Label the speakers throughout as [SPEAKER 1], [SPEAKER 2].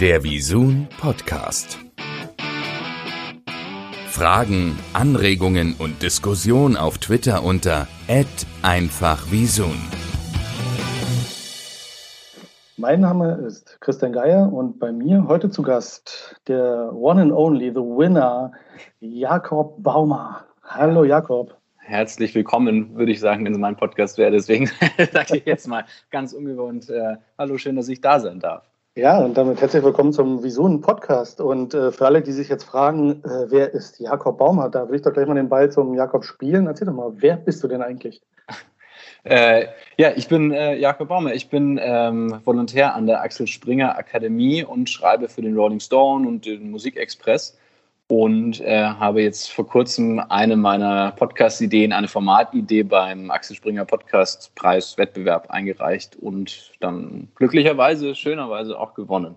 [SPEAKER 1] Der Visun Podcast. Fragen, Anregungen und Diskussion auf Twitter unter @einfachvisun.
[SPEAKER 2] Mein Name ist Christian Geier und bei mir heute zu Gast der One and Only, the Winner, Jakob Baumer. Hallo Jakob.
[SPEAKER 3] Herzlich willkommen, würde ich sagen, wenn es mein Podcast wäre. Deswegen sage ich jetzt mal ganz ungewohnt, äh, hallo, schön, dass ich da sein darf.
[SPEAKER 2] Ja, und damit herzlich willkommen zum Visun Podcast. Und äh, für alle, die sich jetzt fragen, äh, wer ist Jakob Baumer, da will ich doch gleich mal den Ball zum Jakob spielen. Erzähl doch mal, wer bist du denn eigentlich?
[SPEAKER 3] Äh, ja, ich bin äh, Jakob Baumer. Ich bin ähm, Volontär an der Axel Springer Akademie und schreibe für den Rolling Stone und den Musikexpress und äh, habe jetzt vor kurzem eine meiner Podcast-Ideen, eine Formatidee beim Axel Springer Podcast-Preis-Wettbewerb eingereicht und dann glücklicherweise, schönerweise auch gewonnen.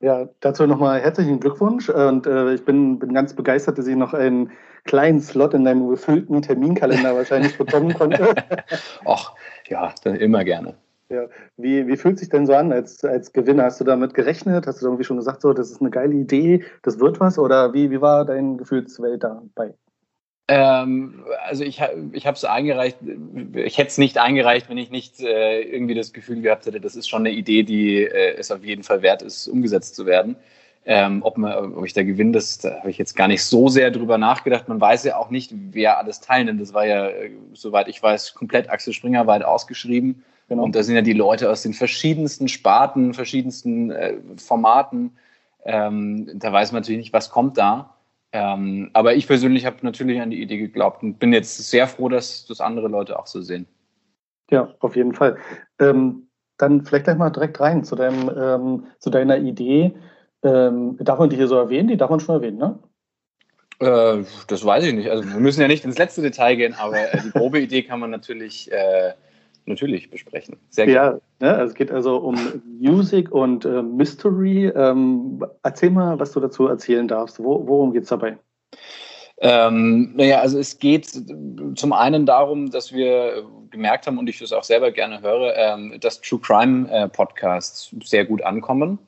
[SPEAKER 2] Ja, dazu nochmal herzlichen Glückwunsch und äh, ich bin, bin ganz begeistert, dass ich noch einen kleinen Slot in deinem gefüllten Terminkalender wahrscheinlich bekommen konnte.
[SPEAKER 3] Ach, ja, immer gerne.
[SPEAKER 2] Ja. Wie, wie fühlt sich denn so an als, als Gewinner? Hast du damit gerechnet? Hast du irgendwie schon gesagt, so, das ist eine geile Idee, das wird was? Oder wie, wie war dein Gefühlswelt dabei?
[SPEAKER 3] Ähm, also ich, ich habe es eingereicht, ich hätte es nicht eingereicht, wenn ich nicht äh, irgendwie das Gefühl gehabt hätte, das ist schon eine Idee, die äh, es auf jeden Fall wert ist, umgesetzt zu werden. Ähm, ob, man, ob ich da gewinne, das da habe ich jetzt gar nicht so sehr drüber nachgedacht. Man weiß ja auch nicht, wer alles teilnimmt. Das war ja, äh, soweit ich weiß, komplett Axel Springer weit ausgeschrieben. Genau. Und da sind ja die Leute aus den verschiedensten Sparten, verschiedensten äh, Formaten. Ähm, da weiß man natürlich nicht, was kommt da. Ähm, aber ich persönlich habe natürlich an die Idee geglaubt und bin jetzt sehr froh, dass das andere Leute auch so sehen.
[SPEAKER 2] Ja, auf jeden Fall. Ähm, dann vielleicht gleich mal direkt rein zu, deinem, ähm, zu deiner Idee. Ähm, darf man die hier so erwähnen? Die darf man schon erwähnen, ne?
[SPEAKER 3] Äh, das weiß ich nicht. Also wir müssen ja nicht ins letzte Detail gehen, aber äh, die grobe Idee kann man natürlich äh, natürlich besprechen.
[SPEAKER 2] Sehr gerne. Ja, ne, also es geht also um Music und äh, Mystery. Ähm, erzähl mal, was du dazu erzählen darfst. Wo, worum geht es dabei?
[SPEAKER 3] Ähm, naja, also es geht zum einen darum, dass wir gemerkt haben und ich das auch selber gerne höre, ähm, dass True Crime äh, Podcasts sehr gut ankommen.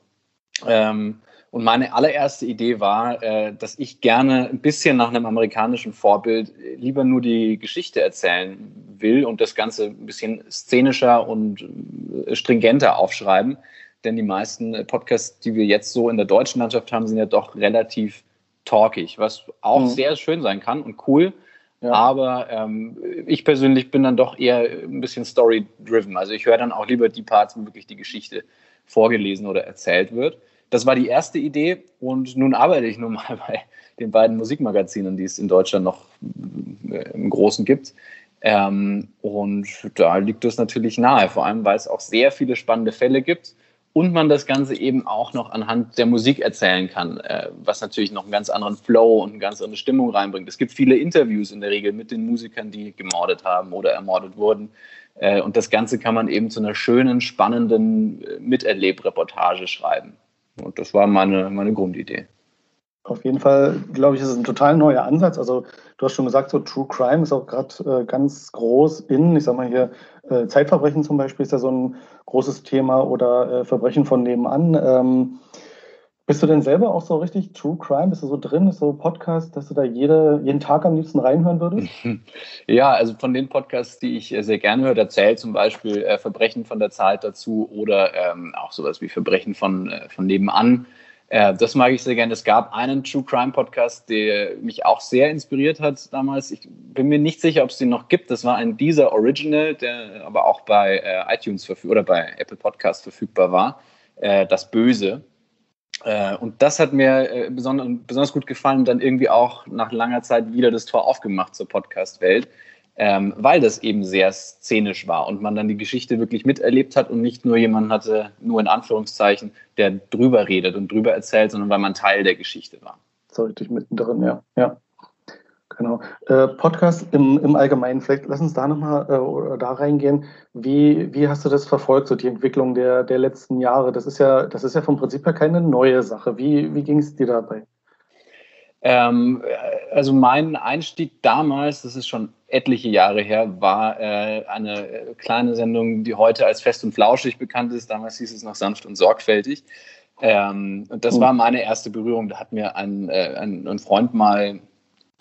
[SPEAKER 3] Ähm, und meine allererste Idee war, äh, dass ich gerne ein bisschen nach einem amerikanischen Vorbild lieber nur die Geschichte erzählen will und das Ganze ein bisschen szenischer und äh, stringenter aufschreiben. Denn die meisten Podcasts, die wir jetzt so in der deutschen Landschaft haben, sind ja doch relativ talkig, was auch mhm. sehr schön sein kann und cool. Ja. Aber ähm, ich persönlich bin dann doch eher ein bisschen story-driven. Also ich höre dann auch lieber die Parts, wo wirklich die Geschichte vorgelesen oder erzählt wird. Das war die erste Idee und nun arbeite ich nun mal bei den beiden Musikmagazinen, die es in Deutschland noch äh, im Großen gibt. Ähm, und da liegt es natürlich nahe, vor allem weil es auch sehr viele spannende Fälle gibt und man das Ganze eben auch noch anhand der Musik erzählen kann, äh, was natürlich noch einen ganz anderen Flow und eine ganz andere Stimmung reinbringt. Es gibt viele Interviews in der Regel mit den Musikern, die gemordet haben oder ermordet wurden. Äh, und das Ganze kann man eben zu einer schönen, spannenden äh, Miterlebreportage schreiben. Und das war meine, meine Grundidee.
[SPEAKER 2] Auf jeden Fall, glaube ich, ist es ein total neuer Ansatz. Also du hast schon gesagt, so True Crime ist auch gerade äh, ganz groß in, ich sag mal hier, äh, Zeitverbrechen zum Beispiel ist ja so ein großes Thema oder äh, Verbrechen von nebenan. Ähm, bist du denn selber auch so richtig True Crime? Bist du so drin? Ist so Podcast, dass du da jede, jeden Tag am liebsten reinhören würdest?
[SPEAKER 3] Ja, also von den Podcasts, die ich äh, sehr gerne höre, da zählt zum Beispiel äh, Verbrechen von der Zeit dazu oder ähm, auch sowas wie Verbrechen von, äh, von nebenan. Äh, das mag ich sehr gerne. Es gab einen True Crime Podcast, der mich auch sehr inspiriert hat damals. Ich bin mir nicht sicher, ob es den noch gibt. Das war ein dieser Original, der aber auch bei äh, iTunes oder bei Apple Podcast verfügbar war. Äh, das Böse äh, und das hat mir äh, besonders, besonders gut gefallen, dann irgendwie auch nach langer Zeit wieder das Tor aufgemacht zur Podcast-Welt, ähm, weil das eben sehr szenisch war und man dann die Geschichte wirklich miterlebt hat und nicht nur jemanden hatte, nur in Anführungszeichen, der drüber redet und drüber erzählt, sondern weil man Teil der Geschichte war.
[SPEAKER 2] So richtig mittendrin, ja. ja. Genau. Äh, Podcast im, im Allgemeinen, vielleicht lass uns da nochmal äh, da reingehen. Wie, wie hast du das verfolgt, so die Entwicklung der, der letzten Jahre? Das ist ja, das ist ja vom Prinzip her keine neue Sache. Wie, wie ging es dir dabei?
[SPEAKER 3] Ähm, also mein Einstieg damals, das ist schon etliche Jahre her, war äh, eine kleine Sendung, die heute als Fest und Flauschig bekannt ist. Damals hieß es noch sanft und sorgfältig Ähm, und das mhm. war meine erste Berührung. Da hat mir ein, äh, ein, ein Freund mal äh,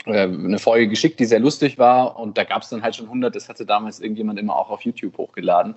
[SPEAKER 3] eine Folge geschickt, die sehr lustig war. Und da gab es dann halt schon 100. Das hatte damals irgendjemand immer auch auf YouTube hochgeladen.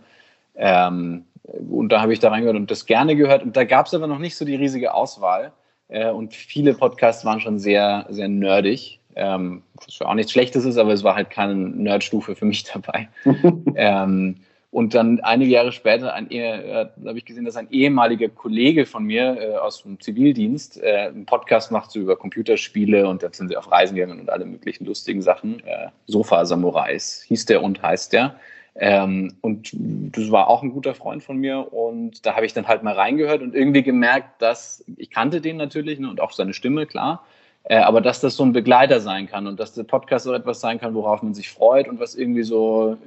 [SPEAKER 3] Ähm, und da habe ich da reingehört und das gerne gehört. Und da gab es aber noch nicht so die riesige Auswahl. Äh, und viele Podcasts waren schon sehr, sehr nerdig. Ähm, was auch nichts Schlechtes ist, aber es war halt keine Nerdstufe für mich dabei. ähm, und dann einige Jahre später äh, habe ich gesehen, dass ein ehemaliger Kollege von mir äh, aus dem Zivildienst äh, einen Podcast macht so über Computerspiele und dann sind sie auf Reisen gegangen und alle möglichen lustigen Sachen. Äh, Sofa Samurais hieß der und heißt der. Ähm, und das war auch ein guter Freund von mir und da habe ich dann halt mal reingehört und irgendwie gemerkt, dass ich kannte den natürlich ne, und auch seine Stimme, klar, äh, aber dass das so ein Begleiter sein kann und dass der Podcast so etwas sein kann, worauf man sich freut und was irgendwie so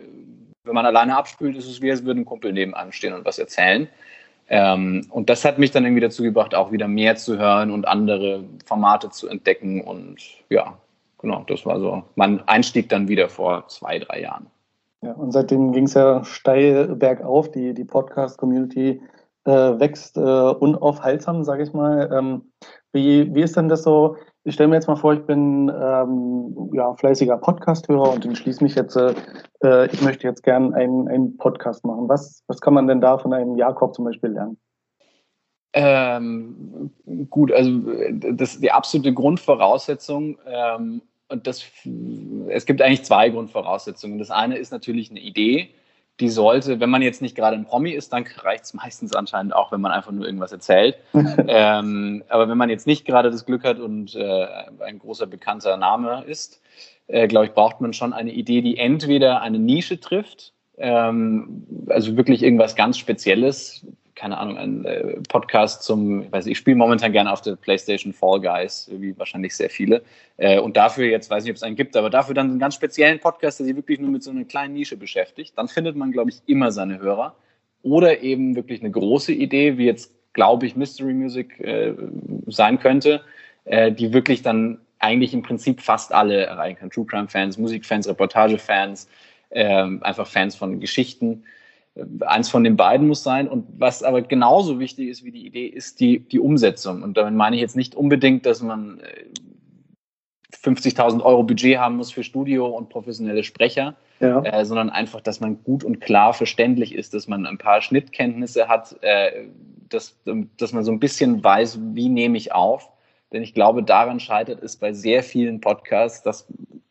[SPEAKER 3] wenn man alleine abspült, ist es wie, als würde ein Kumpel nebenan stehen und was erzählen. Ähm, und das hat mich dann irgendwie dazu gebracht, auch wieder mehr zu hören und andere Formate zu entdecken. Und ja, genau, das war so mein Einstieg dann wieder vor zwei, drei Jahren.
[SPEAKER 2] Ja, und seitdem ging es ja steil bergauf. Die, die Podcast-Community äh, wächst äh, unaufhaltsam, sage ich mal. Ähm, wie, wie ist denn das so? Ich stelle mir jetzt mal vor, ich bin ähm, ja, fleißiger Podcast-Hörer und entschließe mich jetzt, äh, ich möchte jetzt gerne einen, einen Podcast machen. Was, was kann man denn da von einem Jakob zum Beispiel lernen?
[SPEAKER 3] Ähm, gut, also das die absolute Grundvoraussetzung. Ähm, und das, es gibt eigentlich zwei Grundvoraussetzungen. Das eine ist natürlich eine Idee die sollte, wenn man jetzt nicht gerade ein Promi ist, dann reicht es meistens anscheinend auch, wenn man einfach nur irgendwas erzählt. ähm, aber wenn man jetzt nicht gerade das Glück hat und äh, ein großer bekannter Name ist, äh, glaube ich, braucht man schon eine Idee, die entweder eine Nische trifft, ähm, also wirklich irgendwas ganz Spezielles, keine Ahnung, ein äh, Podcast zum, ich weiß ich spiele momentan gerne auf der PlayStation Fall Guys, wie wahrscheinlich sehr viele. Äh, und dafür, jetzt weiß ich nicht, ob es einen gibt, aber dafür dann einen ganz speziellen Podcast, der sich wirklich nur mit so einer kleinen Nische beschäftigt. Dann findet man, glaube ich, immer seine Hörer. Oder eben wirklich eine große Idee, wie jetzt, glaube ich, Mystery Music äh, sein könnte, äh, die wirklich dann eigentlich im Prinzip fast alle erreichen kann. True Crime Fans, Musikfans, Reportagefans, ähm, einfach Fans von Geschichten eins von den beiden muss sein. Und was aber genauso wichtig ist wie die Idee, ist die, die Umsetzung. Und damit meine ich jetzt nicht unbedingt, dass man 50.000 äh, Euro Budget haben muss für Studio und professionelle Sprecher, ja. äh, sondern einfach, dass man gut und klar verständlich ist, dass man ein paar Schnittkenntnisse hat, äh, dass, dass man so ein bisschen weiß, wie nehme ich auf. Denn ich glaube, daran scheitert es bei sehr vielen Podcasts, dass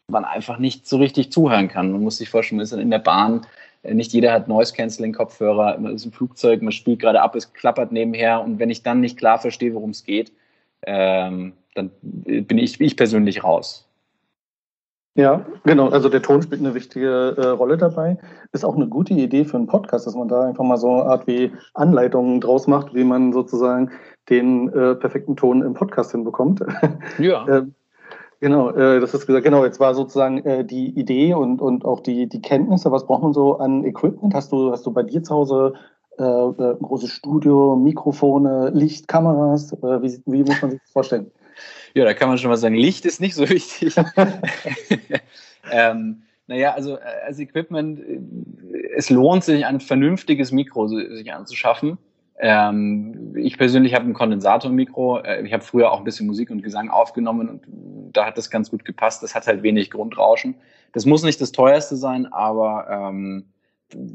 [SPEAKER 3] man einfach nicht so richtig zuhören kann. Man muss sich vorstellen, man ist in der Bahn, nicht jeder hat Noise-Canceling-Kopfhörer, man ist im Flugzeug, man spielt gerade ab, es klappert nebenher und wenn ich dann nicht klar verstehe, worum es geht, ähm, dann bin ich, ich persönlich raus.
[SPEAKER 2] Ja, genau. Also der Ton spielt eine wichtige äh, Rolle dabei. Ist auch eine gute Idee für einen Podcast, dass man da einfach mal so eine Art wie Anleitungen draus macht, wie man sozusagen den äh, perfekten Ton im Podcast hinbekommt. Ja. äh, Genau, äh, das ist gesagt, genau, jetzt war sozusagen äh, die Idee und, und auch die, die Kenntnisse. Was braucht man so an Equipment? Hast du, hast du bei dir zu Hause äh, äh ein großes Studio, Mikrofone, Licht, Kameras? Äh, wie, wie muss man sich das vorstellen?
[SPEAKER 3] Ja, da kann man schon mal sagen, Licht ist nicht so wichtig. ähm, naja, also äh, als Equipment, es lohnt sich, ein vernünftiges Mikro sich anzuschaffen. Ähm, ich persönlich habe ein Kondensatormikro. Äh, ich habe früher auch ein bisschen Musik und Gesang aufgenommen und da hat das ganz gut gepasst. Das hat halt wenig Grundrauschen. Das muss nicht das teuerste sein, aber ähm,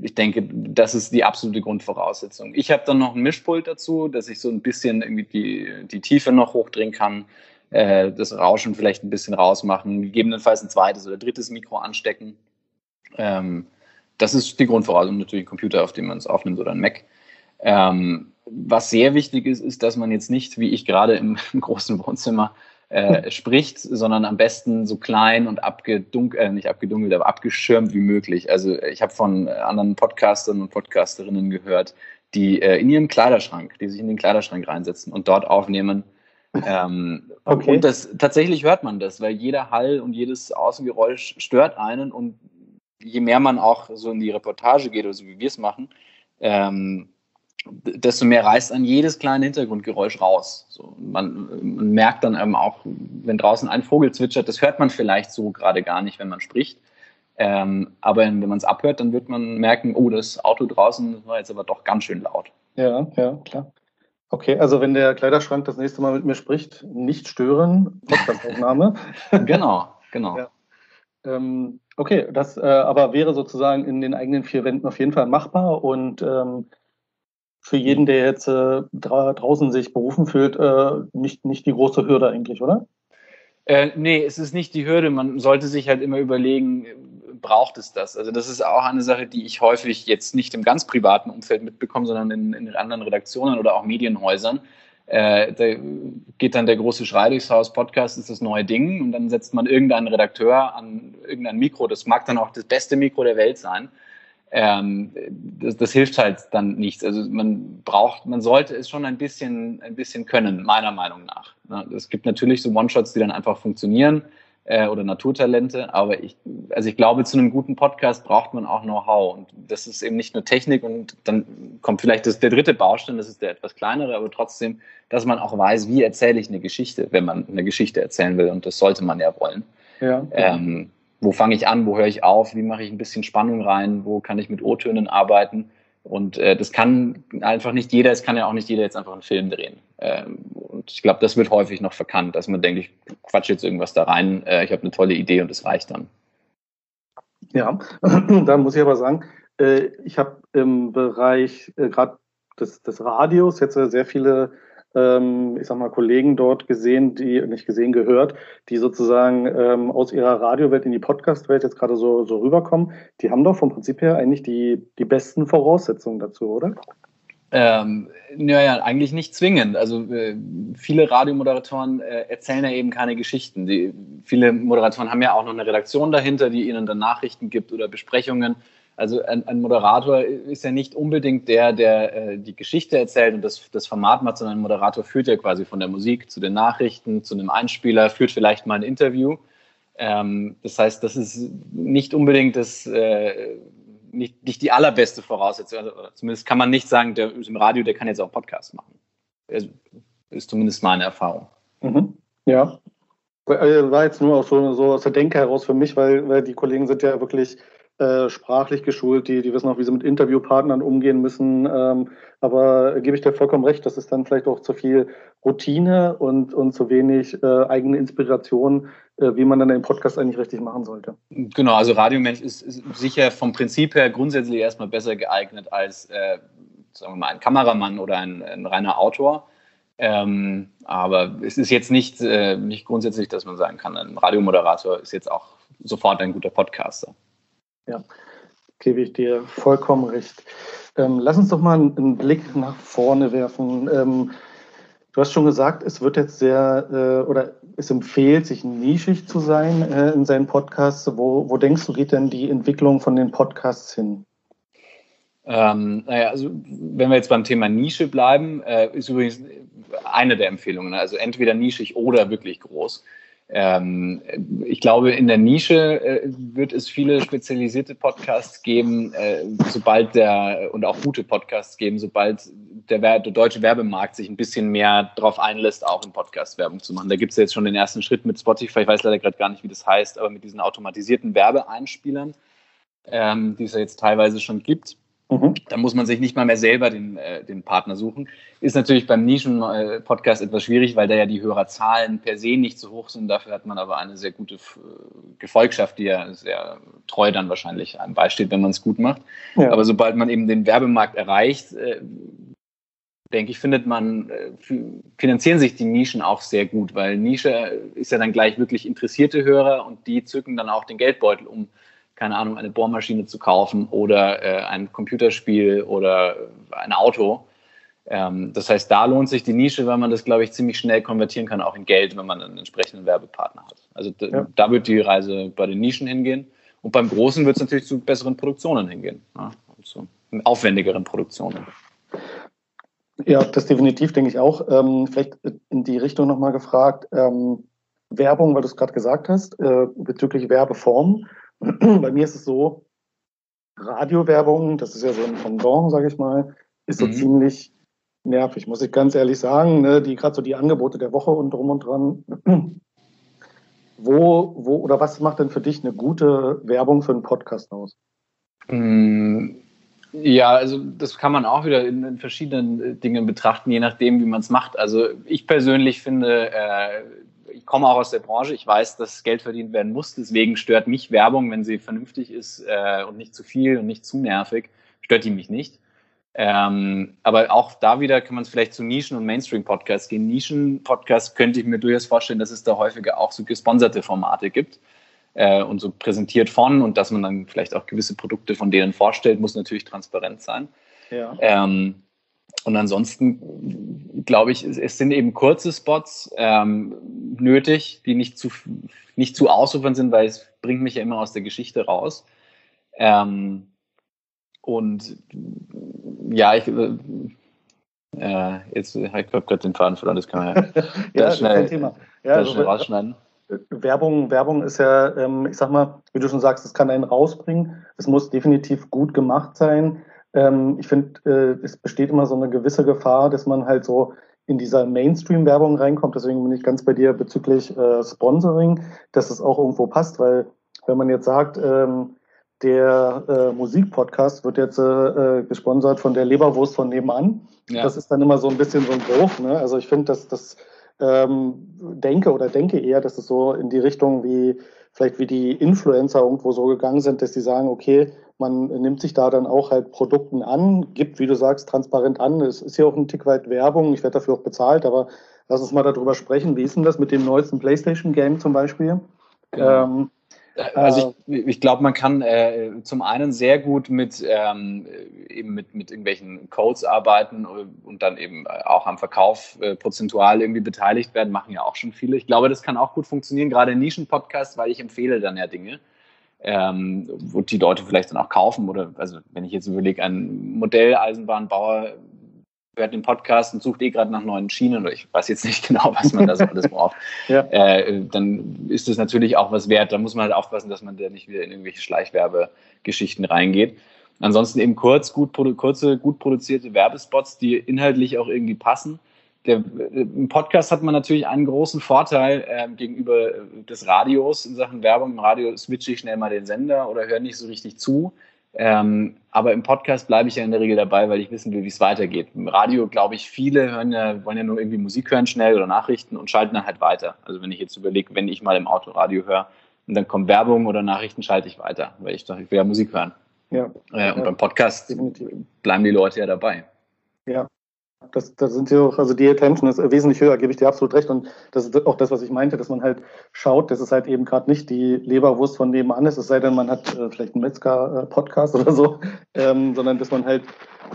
[SPEAKER 3] ich denke, das ist die absolute Grundvoraussetzung. Ich habe dann noch ein Mischpult dazu, dass ich so ein bisschen irgendwie die, die Tiefe noch hochdrehen kann, äh, das Rauschen vielleicht ein bisschen rausmachen, gegebenenfalls ein zweites oder drittes Mikro anstecken. Ähm, das ist die Grundvoraussetzung. Natürlich ein Computer, auf dem man es aufnimmt oder ein Mac. Ähm, was sehr wichtig ist, ist, dass man jetzt nicht, wie ich gerade im, im großen Wohnzimmer, äh, spricht, sondern am besten so klein und abgedunkelt, äh, nicht abgedunkelt, aber abgeschirmt wie möglich. Also ich habe von anderen Podcastern und Podcasterinnen gehört, die äh, in ihrem Kleiderschrank, die sich in den Kleiderschrank reinsetzen und dort aufnehmen. Ähm, okay. Und das tatsächlich hört man das, weil jeder Hall und jedes Außengeräusch stört einen und je mehr man auch so in die Reportage geht oder so wie wir es machen, ähm, desto mehr reißt an jedes kleine Hintergrundgeräusch raus. So, man, man, merkt dann eben auch, wenn draußen ein Vogel zwitschert, das hört man vielleicht so gerade gar nicht, wenn man spricht. Ähm, aber wenn man es abhört, dann wird man merken, oh, das Auto draußen war jetzt aber doch ganz schön laut.
[SPEAKER 2] Ja, ja, klar. Okay, also wenn der Kleiderschrank das nächste Mal mit mir spricht, nicht stören, Podcastaufnahme.
[SPEAKER 3] genau, genau. Ja.
[SPEAKER 2] Ähm, okay, das äh, aber wäre sozusagen in den eigenen vier Wänden auf jeden Fall machbar und ähm, für jeden, der jetzt äh, dra draußen sich berufen fühlt, äh, nicht, nicht die große Hürde eigentlich, oder?
[SPEAKER 3] Äh, nee, es ist nicht die Hürde. Man sollte sich halt immer überlegen, braucht es das? Also das ist auch eine Sache, die ich häufig jetzt nicht im ganz privaten Umfeld mitbekomme, sondern in, in anderen Redaktionen oder auch Medienhäusern. Äh, da geht dann der große Schrei durchs Haus, Podcast ist das neue Ding und dann setzt man irgendeinen Redakteur an irgendein Mikro. Das mag dann auch das beste Mikro der Welt sein ähm, das, das, hilft halt dann nichts. Also man braucht, man sollte es schon ein bisschen, ein bisschen können, meiner Meinung nach. Ne? Es gibt natürlich so One-Shots, die dann einfach funktionieren äh, oder Naturtalente, aber ich, also ich glaube, zu einem guten Podcast braucht man auch Know-how und das ist eben nicht nur Technik und dann kommt vielleicht das, der dritte Baustein, das ist der etwas kleinere, aber trotzdem, dass man auch weiß, wie erzähle ich eine Geschichte, wenn man eine Geschichte erzählen will und das sollte man ja wollen. Ja. Ähm, wo fange ich an, wo höre ich auf, wie mache ich ein bisschen Spannung rein, wo kann ich mit O-Tönen arbeiten. Und äh, das kann einfach nicht jeder, es kann ja auch nicht jeder jetzt einfach einen Film drehen. Ähm, und ich glaube, das wird häufig noch verkannt, dass man denkt, ich quatsche jetzt irgendwas da rein, äh, ich habe eine tolle Idee und es reicht dann.
[SPEAKER 2] Ja, da muss ich aber sagen, äh, ich habe im Bereich äh, gerade des, des Radios jetzt sehr viele ähm, ich sag mal, Kollegen dort gesehen, die, nicht gesehen, gehört, die sozusagen ähm, aus ihrer Radiowelt in die Podcast-Welt jetzt gerade so, so rüberkommen. Die haben doch vom Prinzip her eigentlich die, die besten Voraussetzungen dazu, oder?
[SPEAKER 3] Ähm, naja, eigentlich nicht zwingend. Also äh, viele Radiomoderatoren äh, erzählen ja eben keine Geschichten. Die, viele Moderatoren haben ja auch noch eine Redaktion dahinter, die ihnen dann Nachrichten gibt oder Besprechungen. Also ein, ein, Moderator ist ja nicht unbedingt der, der äh, die Geschichte erzählt und das, das Format macht, sondern ein Moderator führt ja quasi von der Musik zu den Nachrichten, zu einem Einspieler, führt vielleicht mal ein Interview. Ähm, das heißt, das ist nicht unbedingt das, äh, nicht, nicht die allerbeste Voraussetzung. Also, zumindest kann man nicht sagen, der ist im Radio, der kann jetzt auch Podcast machen. Das ist zumindest meine Erfahrung.
[SPEAKER 2] Mhm. Ja. War jetzt nur auch so, so aus der Denke heraus für mich, weil, weil die Kollegen sind ja wirklich äh, sprachlich geschult, die, die wissen auch, wie sie mit Interviewpartnern umgehen müssen. Ähm, aber gebe ich dir vollkommen recht, das ist dann vielleicht auch zu viel Routine und, und zu wenig äh, eigene Inspiration, äh, wie man dann den Podcast eigentlich richtig machen sollte.
[SPEAKER 3] Genau, also Radiomensch ist, ist sicher vom Prinzip her grundsätzlich erstmal besser geeignet als, äh, sagen wir mal, ein Kameramann oder ein, ein reiner Autor. Ähm, aber es ist jetzt nicht, äh, nicht grundsätzlich, dass man sagen kann, ein Radiomoderator ist jetzt auch sofort ein guter Podcaster.
[SPEAKER 2] Ja, gebe ich dir vollkommen recht. Ähm, lass uns doch mal einen, Blick nach vorne werfen. Ähm, du hast schon gesagt, es wird jetzt sehr äh, oder es empfiehlt, sich nischig zu sein äh, in seinen Podcasts. Wo, wo denkst du, geht denn die Entwicklung von den Podcasts hin?
[SPEAKER 3] Ähm, naja, also wenn wir jetzt beim Thema Nische bleiben, äh, ist übrigens eine der Empfehlungen. Also entweder nischig oder wirklich groß. Ähm, ich glaube, in der Nische äh, wird es viele spezialisierte Podcasts geben, äh, sobald der und auch gute Podcasts geben, sobald der, der, deutsche Werbemarkt sich ein bisschen mehr darauf einlässt, auch in Podcast Werbung zu machen. Da gibt es ja jetzt schon den ersten Schritt mit Spotify. Ich weiß leider gerade gar nicht, wie das heißt, aber mit diesen automatisierten Werbeeinspielern, ähm, die es ja jetzt teilweise schon gibt. Mhm. Da muss man sich nicht mal mehr selber den, äh, den Partner suchen. Ist natürlich beim Nischen-Podcast etwas schwierig, weil da ja die Hörerzahlen per se nicht so hoch sind. Dafür hat man aber eine sehr gute Gefolgschaft, die ja sehr treu dann wahrscheinlich einem beisteht, wenn man es gut macht. Ja. Aber sobald man eben den Werbemarkt erreicht, äh, denke ich, findet man, äh, finanzieren sich die Nischen auch sehr gut, weil Nische ist ja dann gleich wirklich interessierte Hörer und die zücken dann auch den Geldbeutel, um keine Ahnung, eine Bohrmaschine zu kaufen oder äh, ein Computerspiel oder ein Auto. Ähm, das heißt, da lohnt sich die Nische, weil man das, glaube ich, ziemlich schnell konvertieren kann, auch in Geld, wenn man einen entsprechenden Werbepartner hat. Also ja. da wird die Reise bei den Nischen hingehen. Und beim Großen wird es natürlich zu besseren Produktionen hingehen. Ja, zu aufwendigeren Produktionen.
[SPEAKER 2] Ja, das definitiv, denke ich auch. Ähm, vielleicht in die Richtung nochmal gefragt. Ähm, Werbung, weil du es gerade gesagt hast, äh, bezüglich Werbeformen. Bei mir ist es so, Radiowerbung, das ist ja so ein Pendant, sage ich mal, ist so mhm. ziemlich nervig, muss ich ganz ehrlich sagen. Ne? Die gerade so die Angebote der Woche und drum und dran. Wo, wo oder was macht denn für dich eine gute Werbung für einen Podcast aus?
[SPEAKER 3] Mm, Ja, also das kann man auch wieder in, in verschiedenen äh, Dingen betrachten, je nachdem, wie man es macht. Also ich persönlich finde, äh, ich komme auch aus der Branche, ich weiß, dass Geld verdient werden muss, deswegen stört mich Werbung, wenn sie vernünftig ist äh, und nicht zu viel und nicht zu nervig, stört die mich nicht. Ähm, aber auch da wieder kann man es vielleicht zu Nischen- und Mainstream-Podcasts gehen. Nischen-Podcasts könnte ich mir durchaus vorstellen, dass es da häufiger auch so gesponserte Formate gibt äh, und so präsentiert von und dass man dann vielleicht auch gewisse Produkte von denen vorstellt, muss natürlich transparent sein. Ja. Ähm, und ansonsten glaube ich, es sind eben kurze Spots ähm, nötig, die nicht zu, nicht zu ausufernd sind, weil es bringt mich ja immer aus der Geschichte raus. Ähm, und ja, ich, äh jetzt habe ich gerade den Faden verloren, das kann man ja, ja schnell, Thema. Ja, also, schnell rausschneiden.
[SPEAKER 2] Werbung, Werbung ist ja, ähm, ich sag mal, wie du schon sagst, es kann einen rausbringen. Es muss definitiv gut gemacht sein. Ähm, ich finde, äh, es besteht immer so eine gewisse Gefahr, dass man halt so in dieser Mainstream-Werbung reinkommt. Deswegen bin ich ganz bei dir bezüglich äh, Sponsoring, dass es auch irgendwo passt, weil wenn man jetzt sagt, ähm, der äh, Musikpodcast wird jetzt äh, gesponsert von der Leberwurst von nebenan. Ja. Das ist dann immer so ein bisschen so ein Bruch. Ne? Also ich finde, dass das ähm, denke oder denke eher, dass es so in die Richtung wie vielleicht wie die Influencer irgendwo so gegangen sind, dass die sagen, okay, man nimmt sich da dann auch halt Produkten an, gibt, wie du sagst, transparent an. Es ist ja auch ein Tick weit Werbung, ich werde dafür auch bezahlt, aber lass uns mal darüber sprechen. Wie ist denn das mit dem neuesten PlayStation-Game zum Beispiel? Genau. Ähm,
[SPEAKER 3] also ich, ich glaube, man kann äh, zum einen sehr gut mit ähm, eben mit, mit irgendwelchen Codes arbeiten und dann eben auch am Verkauf äh, prozentual irgendwie beteiligt werden, machen ja auch schon viele. Ich glaube, das kann auch gut funktionieren, gerade in Nischen-Podcasts, weil ich empfehle dann ja Dinge, ähm, wo die Leute vielleicht dann auch kaufen oder also wenn ich jetzt überlege, ein Modelleisenbahnbauer hört den Podcast und sucht eh gerade nach neuen Schienen oder ich weiß jetzt nicht genau, was man da so alles braucht, ja. äh, dann ist das natürlich auch was wert. Da muss man halt aufpassen, dass man da nicht wieder in irgendwelche Schleichwerbegeschichten reingeht. Ansonsten eben kurz, gut, kurze, gut produzierte Werbespots, die inhaltlich auch irgendwie passen. Der, Im Podcast hat man natürlich einen großen Vorteil äh, gegenüber des Radios in Sachen Werbung. Im Radio switche ich schnell mal den Sender oder höre nicht so richtig zu. Ähm, aber im Podcast bleibe ich ja in der Regel dabei, weil ich wissen will, wie es weitergeht. Im Radio, glaube ich, viele hören ja, wollen ja nur irgendwie Musik hören schnell oder Nachrichten und schalten dann halt weiter. Also wenn ich jetzt überlege, wenn ich mal im Autoradio höre und dann kommt Werbung oder Nachrichten, schalte ich weiter, weil ich dachte, ich will ja Musik hören. Ja. Äh, und ja, beim Podcast definitiv. bleiben die Leute ja dabei.
[SPEAKER 2] Ja, das, das sind ja auch, also die Attention ist wesentlich höher, gebe ich dir absolut recht. Und das ist auch das, was ich meinte, dass man halt schaut, dass es halt eben gerade nicht die Leberwurst von nebenan ist, es sei denn, man hat äh, vielleicht einen Metzger-Podcast oder so, ähm, sondern dass man halt,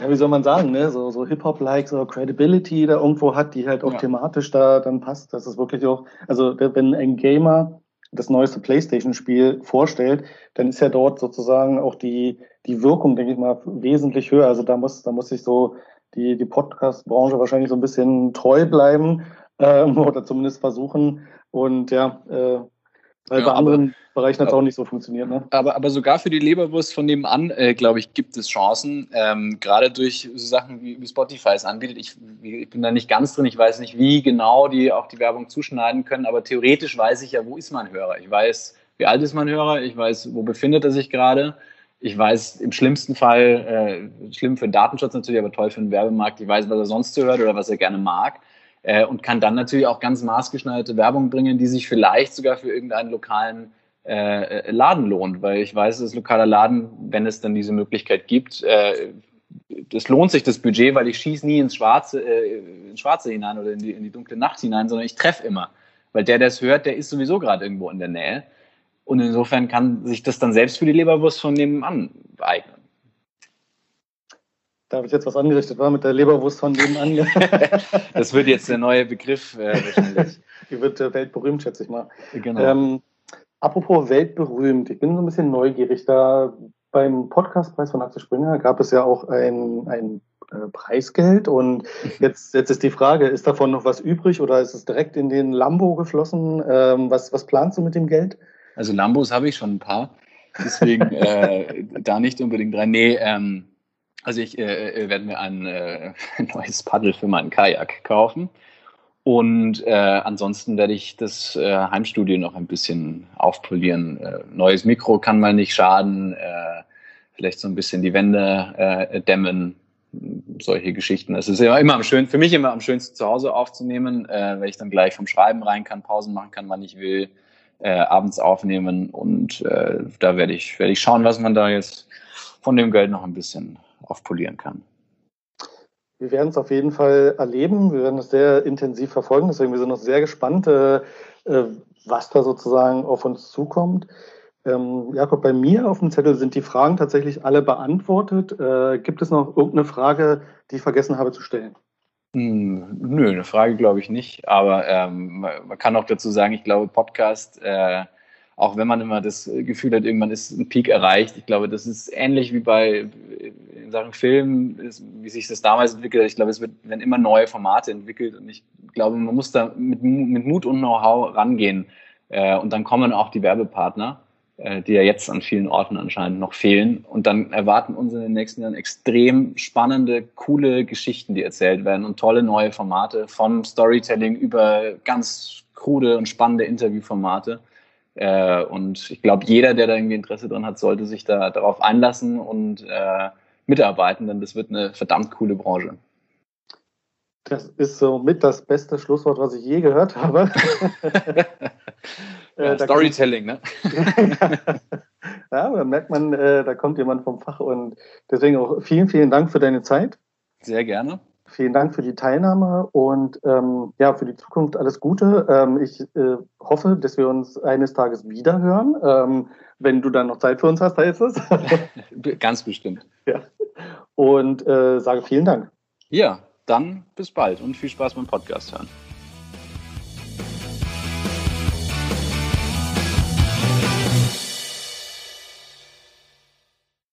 [SPEAKER 2] ja, wie soll man sagen, ne, so, so Hip-Hop-like, so Credibility da irgendwo hat, die halt auch ja. thematisch da dann passt. Das ist wirklich auch, also wenn ein Gamer das neueste PlayStation-Spiel vorstellt, dann ist ja dort sozusagen auch die, die Wirkung, denke ich mal, wesentlich höher. Also da muss, da muss ich so die, die Podcast-Branche wahrscheinlich so ein bisschen treu bleiben ähm, oder zumindest versuchen. Und ja, äh, weil ja, bei anderen Bereichen hat es auch nicht so funktioniert. Ne?
[SPEAKER 3] Aber, aber sogar für die Leberwurst von nebenan, äh, glaube ich, gibt es Chancen. Ähm, gerade durch so Sachen wie, wie Spotify es anbietet. Ich, ich, bin da nicht ganz drin. Ich weiß nicht, wie genau die auch die Werbung zuschneiden können. Aber theoretisch weiß ich ja, wo ist mein Hörer. Ich weiß, wie alt ist mein Hörer. Ich weiß, wo befindet er sich gerade. Ich weiß im schlimmsten Fall, äh, schlimm für den Datenschutz natürlich, aber toll für den Werbemarkt, ich weiß, was er sonst hört oder was er gerne mag. Äh, und kann dann natürlich auch ganz maßgeschneiderte Werbung bringen, die sich vielleicht sogar für irgendeinen lokalen äh, Laden lohnt, weil ich weiß, dass lokaler Laden, wenn es dann diese Möglichkeit gibt, äh, das lohnt sich das Budget, weil ich schieße nie ins Schwarze, äh, ins Schwarze hinein oder in die, in die dunkle Nacht hinein, sondern ich treffe immer. Weil der, der es hört, der ist sowieso gerade irgendwo in der Nähe. Und insofern kann sich das dann selbst für die Leberwurst von nebenan eignen.
[SPEAKER 2] Da habe ich jetzt was angerichtet, war mit der Leberwurst von nebenan.
[SPEAKER 3] das wird jetzt der neue Begriff äh, wahrscheinlich.
[SPEAKER 2] Die wird äh, weltberühmt, schätze ich mal. Genau. Ähm, apropos weltberühmt, ich bin so ein bisschen neugierig. Da beim Podcastpreis von Axel Springer gab es ja auch ein, ein äh, Preisgeld und mhm. jetzt, jetzt ist die Frage, ist davon noch was übrig oder ist es direkt in den Lambo geflossen? Ähm, was, was planst du mit dem Geld?
[SPEAKER 3] Also Lambos habe ich schon ein paar. Deswegen äh, da nicht unbedingt rein. Nee, ähm, also ich äh, äh werde mir ein äh, neues Paddel für meinen Kajak kaufen. Und äh, ansonsten werde ich das äh, Heimstudio noch ein bisschen aufpolieren. Äh, neues Mikro kann mal nicht schaden. Äh, vielleicht so ein bisschen die Wände äh, dämmen, solche Geschichten. Es ist ja immer am schönsten, für mich immer am schönsten zu Hause aufzunehmen, äh, weil ich dann gleich vom Schreiben rein kann, Pausen machen kann, wann ich will, äh, abends aufnehmen und äh, da werde ich, werde ich schauen, was man da jetzt von dem Geld noch ein bisschen aufpolieren kann.
[SPEAKER 2] Wir werden es auf jeden Fall erleben. Wir werden es sehr intensiv verfolgen. Deswegen wir sind noch sehr gespannt, äh, äh, was da sozusagen auf uns zukommt. Ähm, Jakob, bei mir auf dem Zettel sind die Fragen tatsächlich alle beantwortet. Äh, gibt es noch irgendeine Frage, die ich vergessen habe zu stellen?
[SPEAKER 3] Hm, nö, eine Frage glaube ich nicht. Aber ähm, man kann auch dazu sagen, ich glaube, Podcast, äh, auch wenn man immer das Gefühl hat, irgendwann ist ein Peak erreicht, ich glaube, das ist ähnlich wie bei in Sachen Film, ist, wie sich das damals entwickelt. Ich glaube, es wird, werden immer neue Formate entwickelt und ich glaube, man muss da mit, mit Mut und Know-how rangehen. Äh, und dann kommen auch die Werbepartner. Äh, die ja jetzt an vielen Orten anscheinend noch fehlen. Und dann erwarten uns in den nächsten Jahren extrem spannende, coole Geschichten, die erzählt werden und tolle neue Formate vom Storytelling über ganz krude und spannende Interviewformate. Äh, und ich glaube, jeder, der da irgendwie Interesse dran hat, sollte sich da darauf einlassen und äh, mitarbeiten, denn das wird eine verdammt coole Branche.
[SPEAKER 2] Das ist so mit das beste Schlusswort, was ich je gehört habe.
[SPEAKER 3] ja, äh, Storytelling, ne?
[SPEAKER 2] ja, da merkt man, äh, da kommt jemand vom Fach und deswegen auch vielen, vielen Dank für deine Zeit.
[SPEAKER 3] Sehr gerne.
[SPEAKER 2] Vielen Dank für die Teilnahme und ähm, ja, für die Zukunft alles Gute. Ähm, ich äh, hoffe, dass wir uns eines Tages wieder hören. Ähm, wenn du dann noch Zeit für uns hast, heißt es.
[SPEAKER 3] Ganz bestimmt.
[SPEAKER 2] Ja. Und äh, sage vielen Dank.
[SPEAKER 3] Ja, dann bis bald und viel Spaß beim Podcast hören.